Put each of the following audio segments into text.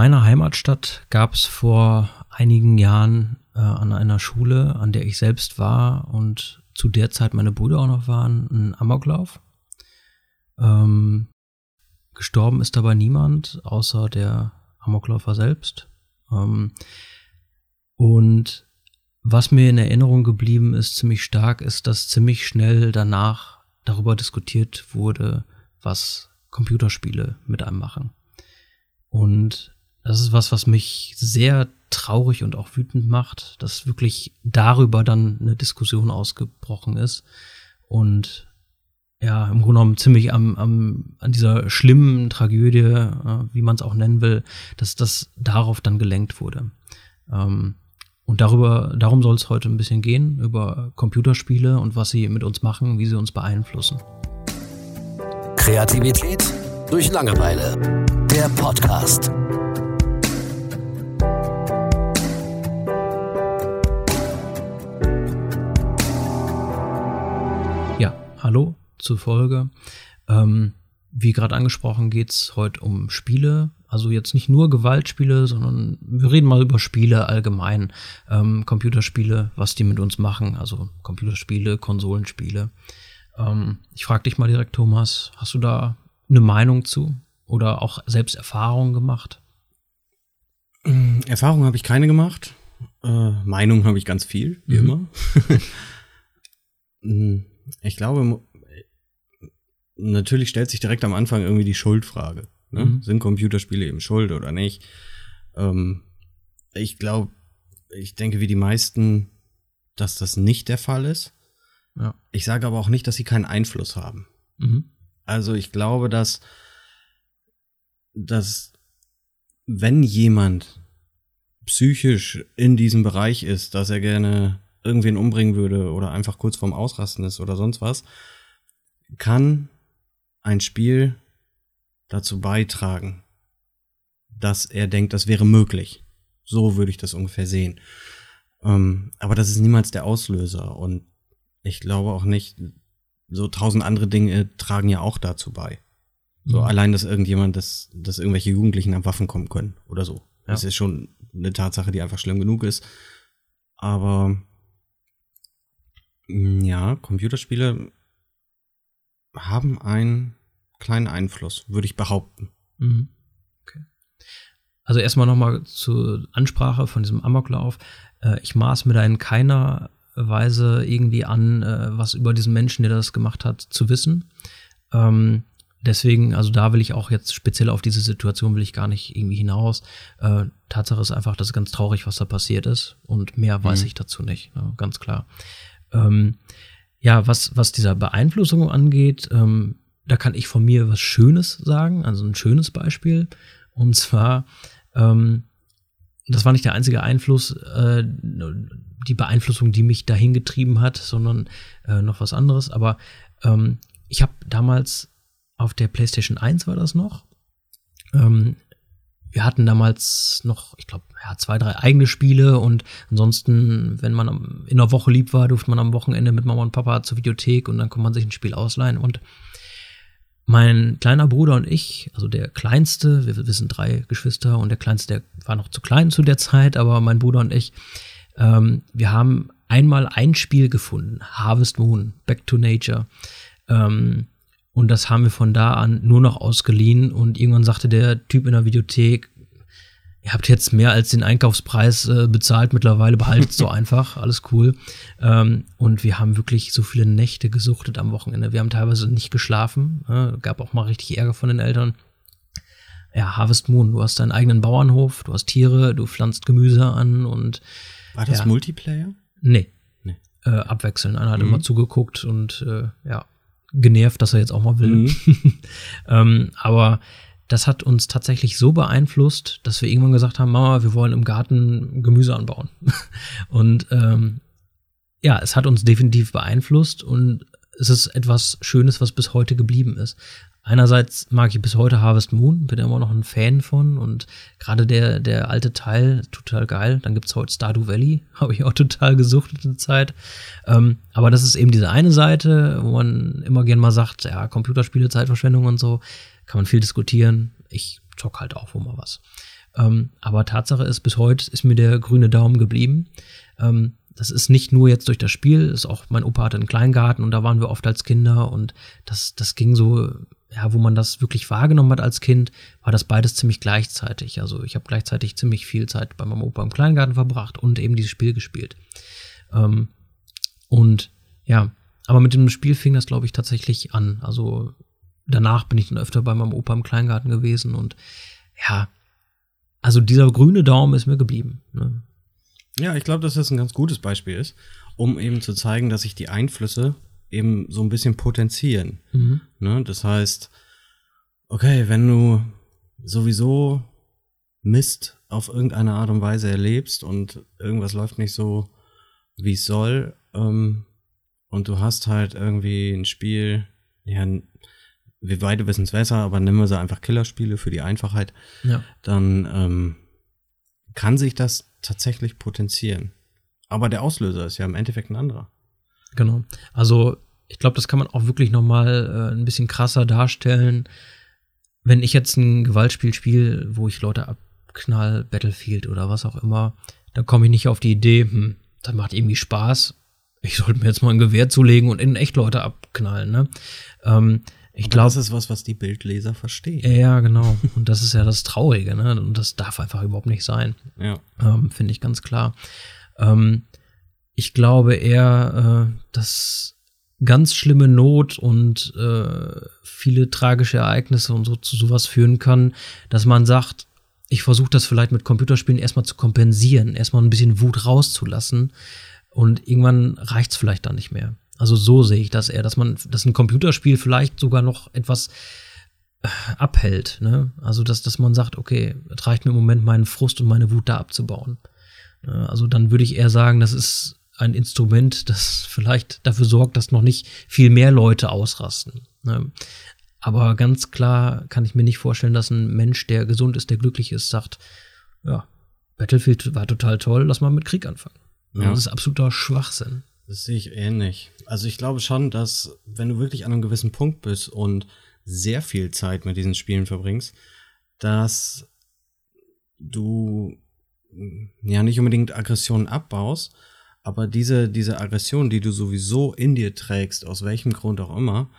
meiner Heimatstadt gab es vor einigen Jahren äh, an einer Schule, an der ich selbst war und zu der Zeit meine Brüder auch noch waren, einen Amoklauf. Ähm, gestorben ist dabei niemand, außer der Amokläufer selbst. Ähm, und was mir in Erinnerung geblieben ist, ziemlich stark, ist, dass ziemlich schnell danach darüber diskutiert wurde, was Computerspiele mit einem machen. Und das ist was, was mich sehr traurig und auch wütend macht, dass wirklich darüber dann eine Diskussion ausgebrochen ist und ja, im Grunde genommen ziemlich am, am, an dieser schlimmen Tragödie, äh, wie man es auch nennen will, dass das darauf dann gelenkt wurde. Ähm, und darüber, darum soll es heute ein bisschen gehen, über Computerspiele und was sie mit uns machen, wie sie uns beeinflussen. Kreativität durch Langeweile. Der Podcast. Hallo zur Folge. Ähm, wie gerade angesprochen, geht es heute um Spiele. Also jetzt nicht nur Gewaltspiele, sondern wir reden mal über Spiele allgemein. Ähm, Computerspiele, was die mit uns machen. Also Computerspiele, Konsolenspiele. Ähm, ich frage dich mal direkt, Thomas, hast du da eine Meinung zu? Oder auch selbst Erfahrungen gemacht? Erfahrungen habe ich keine gemacht. Äh, Meinung habe ich ganz viel, wie mhm. immer. Ich glaube, natürlich stellt sich direkt am Anfang irgendwie die Schuldfrage. Ne? Mhm. Sind Computerspiele eben schuld oder nicht? Ähm, ich glaube, ich denke wie die meisten, dass das nicht der Fall ist. Ja. Ich sage aber auch nicht, dass sie keinen Einfluss haben. Mhm. Also ich glaube, dass, dass wenn jemand psychisch in diesem Bereich ist, dass er gerne irgendwen umbringen würde oder einfach kurz vorm Ausrasten ist oder sonst was, kann ein Spiel dazu beitragen, dass er denkt, das wäre möglich. So würde ich das ungefähr sehen. Ähm, aber das ist niemals der Auslöser. Und ich glaube auch nicht, so tausend andere Dinge tragen ja auch dazu bei. So mhm. allein, dass irgendjemand, dass, dass irgendwelche Jugendlichen an Waffen kommen können oder so. Ja. Das ist schon eine Tatsache, die einfach schlimm genug ist. Aber ja, Computerspiele haben einen kleinen Einfluss, würde ich behaupten. Mhm. Okay. Also erstmal nochmal zur Ansprache von diesem Amoklauf. Äh, ich maß mir da in keiner Weise irgendwie an, äh, was über diesen Menschen, der das gemacht hat, zu wissen. Ähm, deswegen, also da will ich auch jetzt speziell auf diese Situation will ich gar nicht irgendwie hinaus. Äh, Tatsache ist einfach, das ist ganz traurig, was da passiert ist und mehr weiß mhm. ich dazu nicht, ne, ganz klar. Ähm, ja, was, was dieser Beeinflussung angeht, ähm, da kann ich von mir was Schönes sagen, also ein schönes Beispiel. Und zwar, ähm, das war nicht der einzige Einfluss, äh, die Beeinflussung, die mich dahin getrieben hat, sondern äh, noch was anderes. Aber ähm, ich habe damals auf der PlayStation 1 war das noch. Ähm, wir hatten damals noch, ich glaube, ja, zwei, drei eigene Spiele und ansonsten, wenn man in der Woche lieb war, durfte man am Wochenende mit Mama und Papa zur Videothek und dann konnte man sich ein Spiel ausleihen. Und mein kleiner Bruder und ich, also der kleinste, wir, wir sind drei Geschwister und der kleinste, der war noch zu klein zu der Zeit, aber mein Bruder und ich, ähm, wir haben einmal ein Spiel gefunden, Harvest Moon, Back to Nature. Ähm, und das haben wir von da an nur noch ausgeliehen. Und irgendwann sagte der Typ in der Videothek, ihr habt jetzt mehr als den Einkaufspreis äh, bezahlt, mittlerweile behaltet so einfach, alles cool. Ähm, und wir haben wirklich so viele Nächte gesuchtet am Wochenende. Wir haben teilweise nicht geschlafen, äh, gab auch mal richtig Ärger von den Eltern. Ja, Harvest Moon, du hast deinen eigenen Bauernhof, du hast Tiere, du pflanzt Gemüse an und. War das ja, Multiplayer? Nee. nee. Äh, abwechselnd. Einer hat mhm. immer zugeguckt und äh, ja, genervt, dass er jetzt auch mal will. Mhm. ähm, aber das hat uns tatsächlich so beeinflusst, dass wir irgendwann gesagt haben, Mama, wir wollen im Garten Gemüse anbauen. und ähm, ja, es hat uns definitiv beeinflusst und es ist etwas Schönes, was bis heute geblieben ist. Einerseits mag ich bis heute Harvest Moon, bin immer noch ein Fan von und gerade der, der alte Teil, total geil. Dann gibt es heute Stardew Valley, habe ich auch total gesucht in der Zeit. Ähm, aber das ist eben diese eine Seite, wo man immer gern mal sagt, ja, Computerspiele, Zeitverschwendung und so, kann man viel diskutieren. Ich zock halt auch wo mal was. Ähm, aber Tatsache ist, bis heute ist mir der grüne Daumen geblieben. Ähm, das ist nicht nur jetzt durch das Spiel, ist auch, mein Opa hatte einen Kleingarten und da waren wir oft als Kinder und das, das ging so, ja, wo man das wirklich wahrgenommen hat als Kind, war das beides ziemlich gleichzeitig. Also ich habe gleichzeitig ziemlich viel Zeit bei meinem Opa im Kleingarten verbracht und eben dieses Spiel gespielt. Ähm, und ja, aber mit dem Spiel fing das, glaube ich, tatsächlich an. Also danach bin ich dann öfter bei meinem Opa im Kleingarten gewesen und ja, also dieser grüne Daumen ist mir geblieben. Ne? Ja, ich glaube, dass das ein ganz gutes Beispiel ist, um eben zu zeigen, dass sich die Einflüsse eben so ein bisschen potenzieren. Mhm. Ne? Das heißt, okay, wenn du sowieso Mist auf irgendeine Art und Weise erlebst und irgendwas läuft nicht so, wie es soll, ähm, und du hast halt irgendwie ein Spiel, ja, wir beide wissen es besser, aber nehmen wir sie einfach Killerspiele für die Einfachheit, ja. dann ähm, kann sich das tatsächlich potenzieren. Aber der Auslöser ist ja im Endeffekt ein anderer. Genau. Also ich glaube, das kann man auch wirklich noch mal äh, ein bisschen krasser darstellen. Wenn ich jetzt ein Gewaltspiel spiele, wo ich Leute abknall, Battlefield oder was auch immer, dann komme ich nicht auf die Idee, hm, das macht irgendwie Spaß. Ich sollte mir jetzt mal ein Gewehr zulegen und in echt Leute abknallen. Ne? Ähm, ich glaube, das ist was, was die Bildleser verstehen. Ja, genau. Und das ist ja das Traurige, ne? Und das darf einfach überhaupt nicht sein. Ja. Ähm, Finde ich ganz klar. Ähm, ich glaube eher, äh, dass ganz schlimme Not und äh, viele tragische Ereignisse und so zu sowas führen kann, dass man sagt, ich versuche das vielleicht mit Computerspielen erstmal zu kompensieren, erstmal ein bisschen Wut rauszulassen und irgendwann reicht's vielleicht dann nicht mehr. Also so sehe ich das eher, dass man, dass ein Computerspiel vielleicht sogar noch etwas äh, abhält. Ne? Also dass, dass man sagt, okay, es reicht mir im Moment meinen Frust und meine Wut da abzubauen. Also dann würde ich eher sagen, das ist ein Instrument, das vielleicht dafür sorgt, dass noch nicht viel mehr Leute ausrasten. Ne? Aber ganz klar kann ich mir nicht vorstellen, dass ein Mensch, der gesund ist, der glücklich ist, sagt, ja, Battlefield war total toll, lass mal mit Krieg anfangen. Ja. Das ist absoluter Schwachsinn. Das sehe ich ähnlich. Also ich glaube schon, dass wenn du wirklich an einem gewissen Punkt bist und sehr viel Zeit mit diesen Spielen verbringst, dass du ja nicht unbedingt Aggressionen abbaust, aber diese, diese Aggression, die du sowieso in dir trägst, aus welchem Grund auch immer,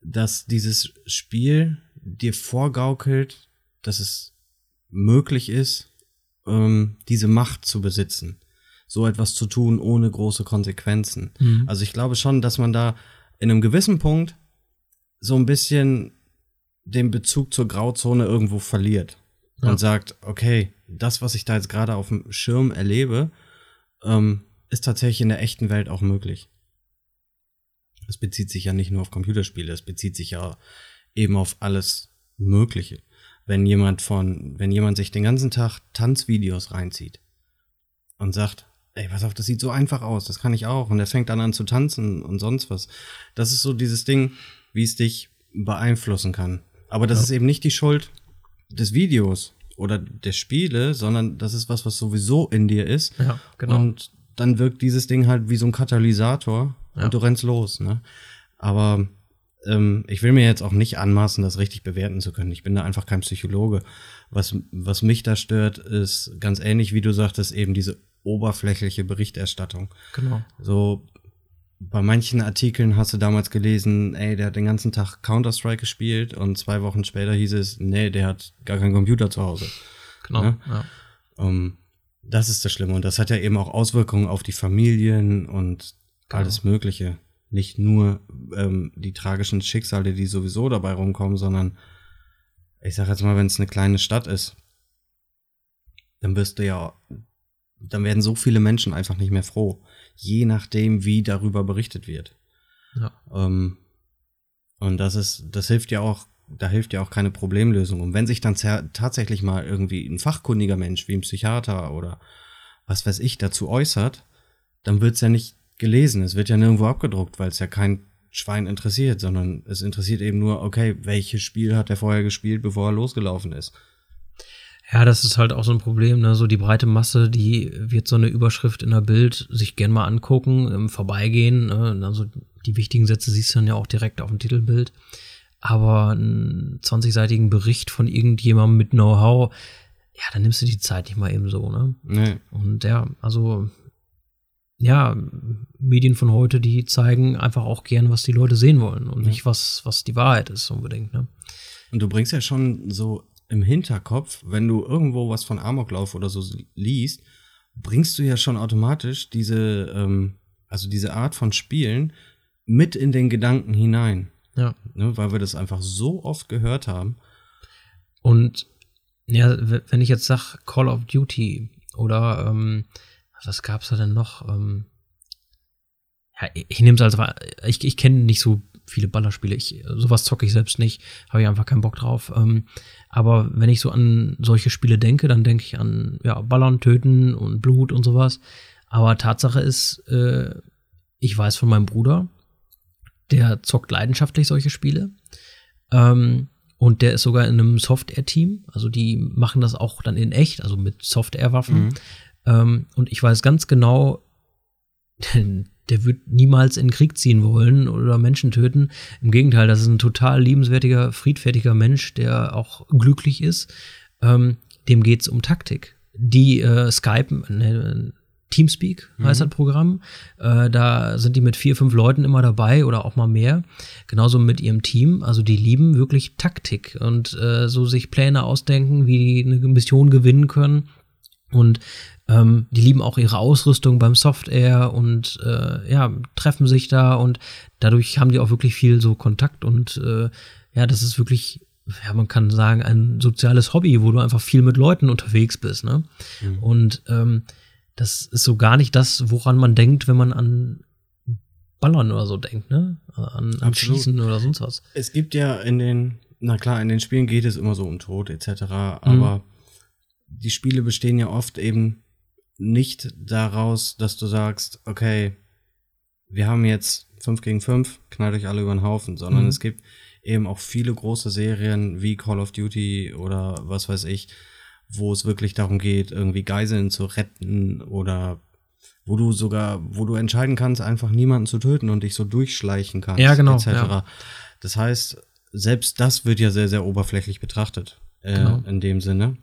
dass dieses Spiel dir vorgaukelt, dass es möglich ist, ähm, diese Macht zu besitzen so etwas zu tun ohne große Konsequenzen. Mhm. Also ich glaube schon, dass man da in einem gewissen Punkt so ein bisschen den Bezug zur Grauzone irgendwo verliert ja. und sagt, okay, das, was ich da jetzt gerade auf dem Schirm erlebe, ähm, ist tatsächlich in der echten Welt auch möglich. Es bezieht sich ja nicht nur auf Computerspiele, es bezieht sich ja eben auf alles Mögliche. Wenn jemand von, wenn jemand sich den ganzen Tag Tanzvideos reinzieht und sagt, ey, pass auf, das sieht so einfach aus, das kann ich auch. Und er fängt dann an zu tanzen und sonst was. Das ist so dieses Ding, wie es dich beeinflussen kann. Aber das ja. ist eben nicht die Schuld des Videos oder der Spiele, sondern das ist was, was sowieso in dir ist. Ja, genau. Und dann wirkt dieses Ding halt wie so ein Katalysator ja. und du rennst los, ne? Aber ähm, ich will mir jetzt auch nicht anmaßen, das richtig bewerten zu können. Ich bin da einfach kein Psychologe. Was, was mich da stört, ist ganz ähnlich, wie du sagtest, eben diese oberflächliche Berichterstattung. Genau. So bei manchen Artikeln hast du damals gelesen, ey, der hat den ganzen Tag Counter-Strike gespielt und zwei Wochen später hieß es, nee, der hat gar keinen Computer zu Hause. Genau. Ja? ja. Um, ähm, das ist das Schlimme. Und das hat ja eben auch Auswirkungen auf die Familien und genau. alles Mögliche. Nicht nur ähm, die tragischen Schicksale, die sowieso dabei rumkommen, sondern ich sag jetzt mal, wenn es eine kleine Stadt ist, dann wirst du ja dann werden so viele Menschen einfach nicht mehr froh, je nachdem, wie darüber berichtet wird. Ja. Ähm, und das ist, das hilft ja auch, da hilft ja auch keine Problemlösung. Und wenn sich dann tatsächlich mal irgendwie ein fachkundiger Mensch wie ein Psychiater oder was weiß ich dazu äußert, dann wird's ja nicht gelesen. Es wird ja nirgendwo abgedruckt, weil es ja kein Schwein interessiert, sondern es interessiert eben nur, okay, welches Spiel hat er vorher gespielt, bevor er losgelaufen ist. Ja, das ist halt auch so ein Problem, ne? So die breite Masse, die wird so eine Überschrift in der Bild sich gern mal angucken, im Vorbeigehen. Ne? Also die wichtigen Sätze siehst du dann ja auch direkt auf dem Titelbild. Aber einen 20-seitigen Bericht von irgendjemandem mit Know-how, ja, dann nimmst du die Zeit nicht mal eben so, ne? Nee. Und ja, also ja, Medien von heute, die zeigen einfach auch gern, was die Leute sehen wollen und Ja. nicht was, was die Wahrheit ist unbedingt, ne? Und du bringst ja schon so im Hinterkopf, wenn du irgendwo was von Amoklauf oder so liest, bringst du ja schon automatisch diese, ähm, also diese Art von Spielen mit in den Gedanken hinein. Ja. Ne, weil wir das einfach so oft gehört haben. Und ja, wenn ich jetzt sag Call of Duty oder ähm, was gab's da denn noch? Ähm, ja, ich, ich nehme es als ich, ich kenne nicht so viele Ballerspiele. Ich, sowas zocke ich selbst nicht, habe ich einfach keinen Bock drauf. Ähm, aber wenn ich so an solche Spiele denke, dann denke ich an ja, Ballern, Töten und Blut und sowas. Aber Tatsache ist, äh, ich weiß von meinem Bruder, der zockt leidenschaftlich solche Spiele. Ähm, und der ist sogar in einem Software-Team. Also die machen das auch dann in echt, also mit Software-Waffen. Mhm. Ähm, und ich weiß ganz genau, der wird niemals in den Krieg ziehen wollen oder Menschen töten. Im Gegenteil, das ist ein total liebenswertiger, friedfertiger Mensch, der auch glücklich ist. Ähm, dem geht's um Taktik. Die äh, Skype, ne, Teamspeak heißt Mhm. das Programm. Äh, da sind die mit vier, fünf Leuten immer dabei oder auch mal mehr. Genauso mit ihrem Team. Also die lieben wirklich Taktik und äh, so sich Pläne ausdenken, wie die eine Mission gewinnen können. Und ähm, die lieben auch ihre Ausrüstung beim Software und äh, ja, treffen sich da und dadurch haben die auch wirklich viel so Kontakt und äh, ja, das ist wirklich, ja, man kann sagen, ein soziales Hobby, wo du einfach viel mit Leuten unterwegs bist, ne? Mhm. Und ähm, das ist so gar nicht das, woran man denkt, wenn man an Ballern oder so denkt, ne? An, an. Schießen oder sonst was. Es gibt ja in den, na klar, in den Spielen geht es immer so um Tod etc., Mhm. aber die Spiele bestehen ja oft eben nicht daraus, dass du sagst, okay, wir haben jetzt 5 gegen 5, knallt euch alle über den Haufen, sondern Mhm. es gibt eben auch viele große Serien wie Call of Duty oder was weiß ich, wo es wirklich darum geht, irgendwie Geiseln zu retten oder wo du sogar, wo du entscheiden kannst, einfach niemanden zu töten und dich so durchschleichen kannst, Ja, genau, etc. ja. Das heißt, selbst das wird ja sehr, sehr oberflächlich betrachtet äh, Genau. in dem Sinne.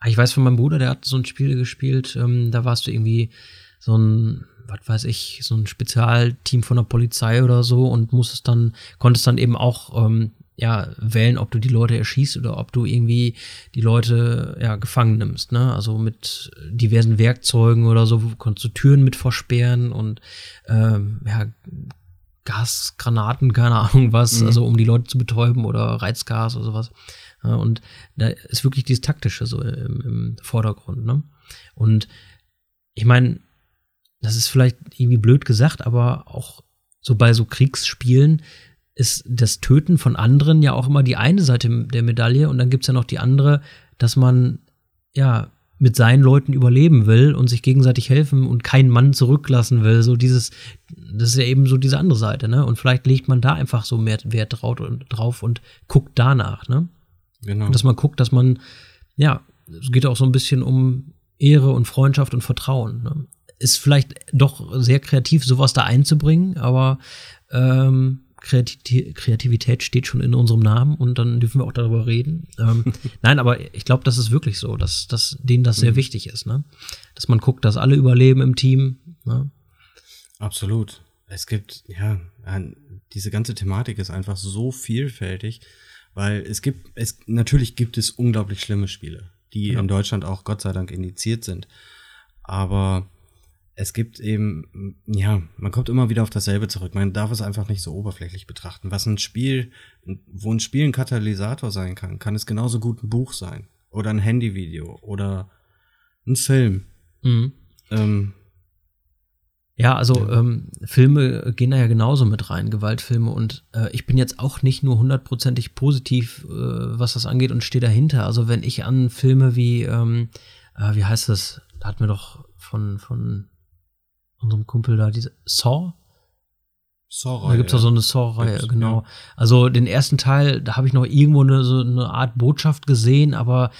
Ah, Ich weiß von meinem Bruder, der hat so ein Spiel gespielt, ähm, da warst du irgendwie so ein, was weiß ich, so ein Spezialteam von der Polizei oder so und musstest dann, konntest dann eben auch ähm, ja, wählen, ob du die Leute erschießt oder ob du irgendwie die Leute ja, gefangen nimmst, ne? Also mit diversen Werkzeugen oder so, konntest du Türen mit versperren und ähm, ja, Gasgranaten, keine Ahnung was, Mhm. also um die Leute zu betäuben oder Reizgas oder sowas. Und da ist wirklich dieses Taktische so im, im Vordergrund. Ne? Und ich meine, das ist vielleicht irgendwie blöd gesagt, aber auch so bei so Kriegsspielen ist das Töten von anderen ja auch immer die eine Seite der Medaille und dann gibt's ja noch die andere, dass man ja mit seinen Leuten überleben will und sich gegenseitig helfen und keinen Mann zurücklassen will. So dieses, das ist ja eben so diese andere Seite, ne? Und vielleicht legt man da einfach so mehr Wert drauf und, drauf und guckt danach, ne? Genau. Und dass man guckt, dass man, ja, es geht auch so ein bisschen um Ehre und Freundschaft und Vertrauen. Ne? Ist vielleicht doch sehr kreativ, sowas da einzubringen, aber ähm, Kreativität, steht schon in unserem Namen und dann dürfen wir auch darüber reden. Ähm, nein, aber ich glaube, das ist wirklich so, dass, dass denen das sehr Mhm. wichtig ist, ne? Dass man guckt, dass alle überleben im Team. Ne? Absolut. Es gibt, ja, diese ganze Thematik ist einfach so vielfältig, weil es gibt, es, natürlich gibt es unglaublich schlimme Spiele, die Ja. in Deutschland auch Gott sei Dank indiziert sind. Aber es gibt eben, ja, man kommt immer wieder auf dasselbe zurück. Man darf es einfach nicht so oberflächlich betrachten. Was ein Spiel, wo ein Spiel ein Katalysator sein kann, kann es genauso gut ein Buch sein. Oder ein Handyvideo oder ein Film. Mhm. Ähm, Ja, also Ja. Ähm, Filme gehen da ja genauso mit rein, Gewaltfilme. Und äh, ich bin jetzt auch nicht nur hundertprozentig positiv, äh, was das angeht und stehe dahinter. Also wenn ich an Filme wie, ähm, äh, wie heißt das, da hatten wir doch von, von unserem Kumpel da diese Saw? Saw Da gibt's doch so eine Saw-Reihe, genau. ja. Also den ersten Teil, da habe ich noch irgendwo eine, so eine Art Botschaft gesehen, aber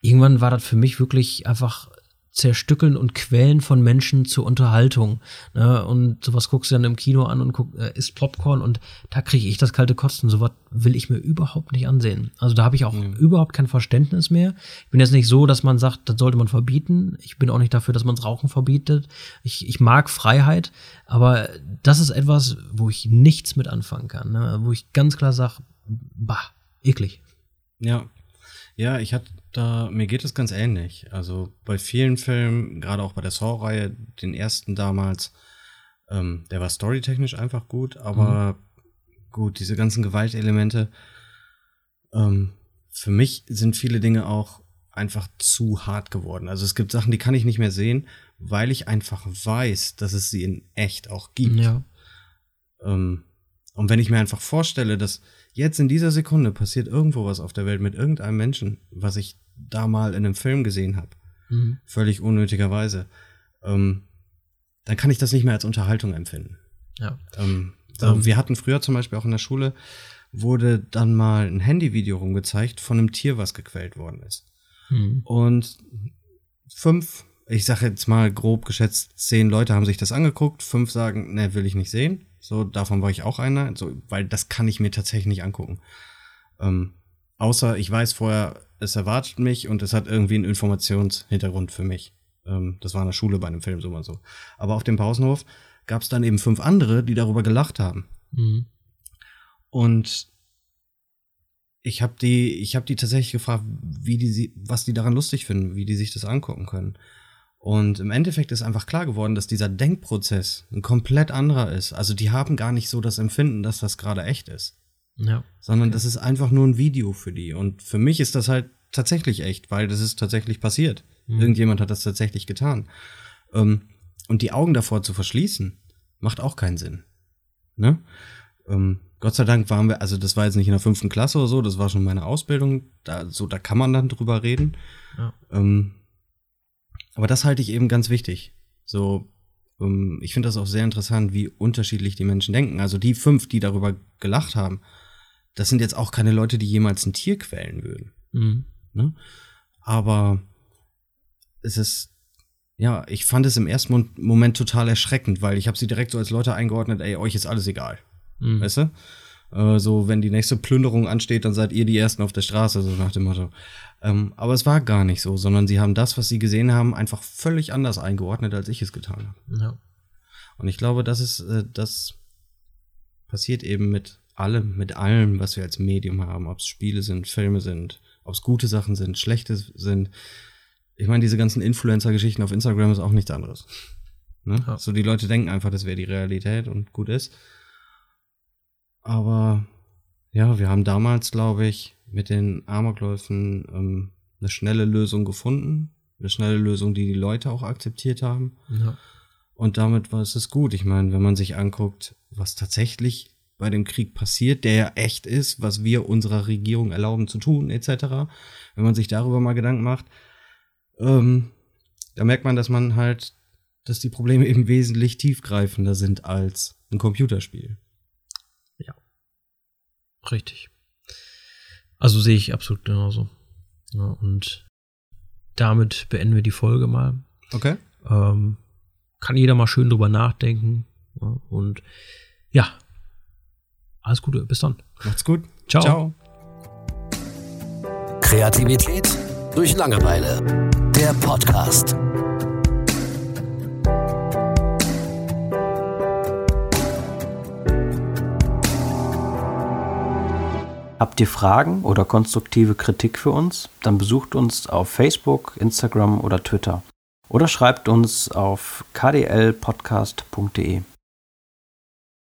irgendwann war das für mich wirklich einfach Zerstückeln und Quälen von Menschen zur Unterhaltung. Ne? Und sowas guckst du dann im Kino an und guck, äh, isst Popcorn und da kriege ich das kalte Kosten. Sowas will ich mir überhaupt nicht ansehen. Also da habe ich auch mhm. überhaupt kein Verständnis mehr. Ich bin jetzt nicht so, dass man sagt, das sollte man verbieten. Ich bin auch nicht dafür, dass man das Rauchen verbietet. Ich, ich mag Freiheit, aber das ist etwas, wo ich nichts mit anfangen kann. Ne? Wo ich ganz klar sage, bah, eklig. Ja. Ja, ich hatte da, mir geht es ganz ähnlich. Also bei vielen Filmen, gerade auch bei der Saw-Reihe, den ersten damals, ähm, der war storytechnisch einfach gut, aber mhm. gut, diese ganzen Gewaltelemente, ähm, für mich sind viele Dinge auch einfach zu hart geworden. Also es gibt Sachen, die kann ich nicht mehr sehen, weil ich einfach weiß, dass es sie in echt auch gibt. Ja. Ähm, und wenn ich mir einfach vorstelle, dass jetzt in dieser Sekunde passiert irgendwo was auf der Welt mit irgendeinem Menschen, was ich da mal in einem Film gesehen habe, mhm. völlig unnötigerweise, ähm, dann kann ich das nicht mehr als Unterhaltung empfinden. Ja. Ähm, ähm, wir hatten früher zum Beispiel auch in der Schule, wurde dann mal ein Handyvideo rumgezeigt von einem Tier, was gequält worden ist. Mhm. Und fünf, ich sage jetzt mal grob geschätzt, zehn Leute haben sich das angeguckt, fünf sagen, ne, will ich nicht sehen. So, davon war ich auch einer, so, weil das kann ich mir tatsächlich nicht angucken. Ähm, außer ich weiß vorher, es erwartet mich und es hat irgendwie einen Informationshintergrund für mich. Ähm, das war in der Schule bei einem Film so mal so. Aber auf dem Pausenhof gab es dann eben fünf andere, die darüber gelacht haben. Mhm. Und ich habe die, ich habe die tatsächlich gefragt, wie die, was die daran lustig finden, wie die sich das angucken können. Und im Endeffekt ist einfach klar geworden, dass dieser Denkprozess ein komplett anderer ist. Also die haben gar nicht so das Empfinden, dass das gerade echt ist. Ja. Sondern okay. das ist einfach nur ein Video für die. Und für mich ist das halt tatsächlich echt, weil das ist tatsächlich passiert. Mhm. Irgendjemand hat das tatsächlich getan. Ähm, und die Augen davor zu verschließen, macht auch keinen Sinn. Ne? Ähm, Gott sei Dank waren wir, also das war jetzt nicht in der fünften Klasse oder so, das war schon meine Ausbildung. Da, so, da kann man dann drüber reden. Ja. Ähm, aber das halte ich eben ganz wichtig. So, ähm, ich finde das auch sehr interessant, wie unterschiedlich die Menschen denken. Also die fünf, die darüber gelacht haben, das sind jetzt auch keine Leute, die jemals ein Tier quälen würden. Mhm. Ne? Aber es ist, ja, ich fand es im ersten Moment total erschreckend, weil ich habe sie direkt so als Leute eingeordnet, ey, euch ist alles egal. Mhm. Weißt du? Äh, so, wenn die nächste Plünderung ansteht, dann seid ihr die Ersten auf der Straße, so nach dem Motto. Ähm, aber es war gar nicht so, sondern sie haben das, was sie gesehen haben, einfach völlig anders eingeordnet, als ich es getan habe. Ja. Und ich glaube, das ist, äh, das passiert eben mit allem, mit allem, was wir als Medium haben, ob es Spiele sind, Filme sind, ob es gute Sachen sind, schlechte sind. Ich meine, diese ganzen Influencer-Geschichten auf Instagram ist auch nichts anderes. Ne? Ja. So, die Leute denken einfach, das wäre die Realität und gut ist. Aber ja, wir haben damals, glaube ich, mit den Amokläufen ähm, eine schnelle Lösung gefunden. Eine schnelle Lösung, die die Leute auch akzeptiert haben. Ja. Und damit war es gut. Ich meine, wenn man sich anguckt, was tatsächlich bei dem Krieg passiert, der ja echt ist, was wir unserer Regierung erlauben zu tun, etc., wenn man sich darüber mal Gedanken macht, ähm, da merkt man, dass man halt, dass die Probleme eben wesentlich tiefgreifender sind als ein Computerspiel. Richtig. Also sehe ich absolut genauso. Ja, und damit beenden wir die Folge mal. Okay. Ähm, kann jeder mal schön drüber nachdenken. Ja, und ja, alles Gute, bis dann. Macht's gut. Ciao. Ciao. Kreativität durch Langeweile. Der Podcast. Habt ihr Fragen oder konstruktive Kritik für uns? Dann besucht uns auf Facebook, Instagram oder Twitter oder schreibt uns auf kdlpodcast.de.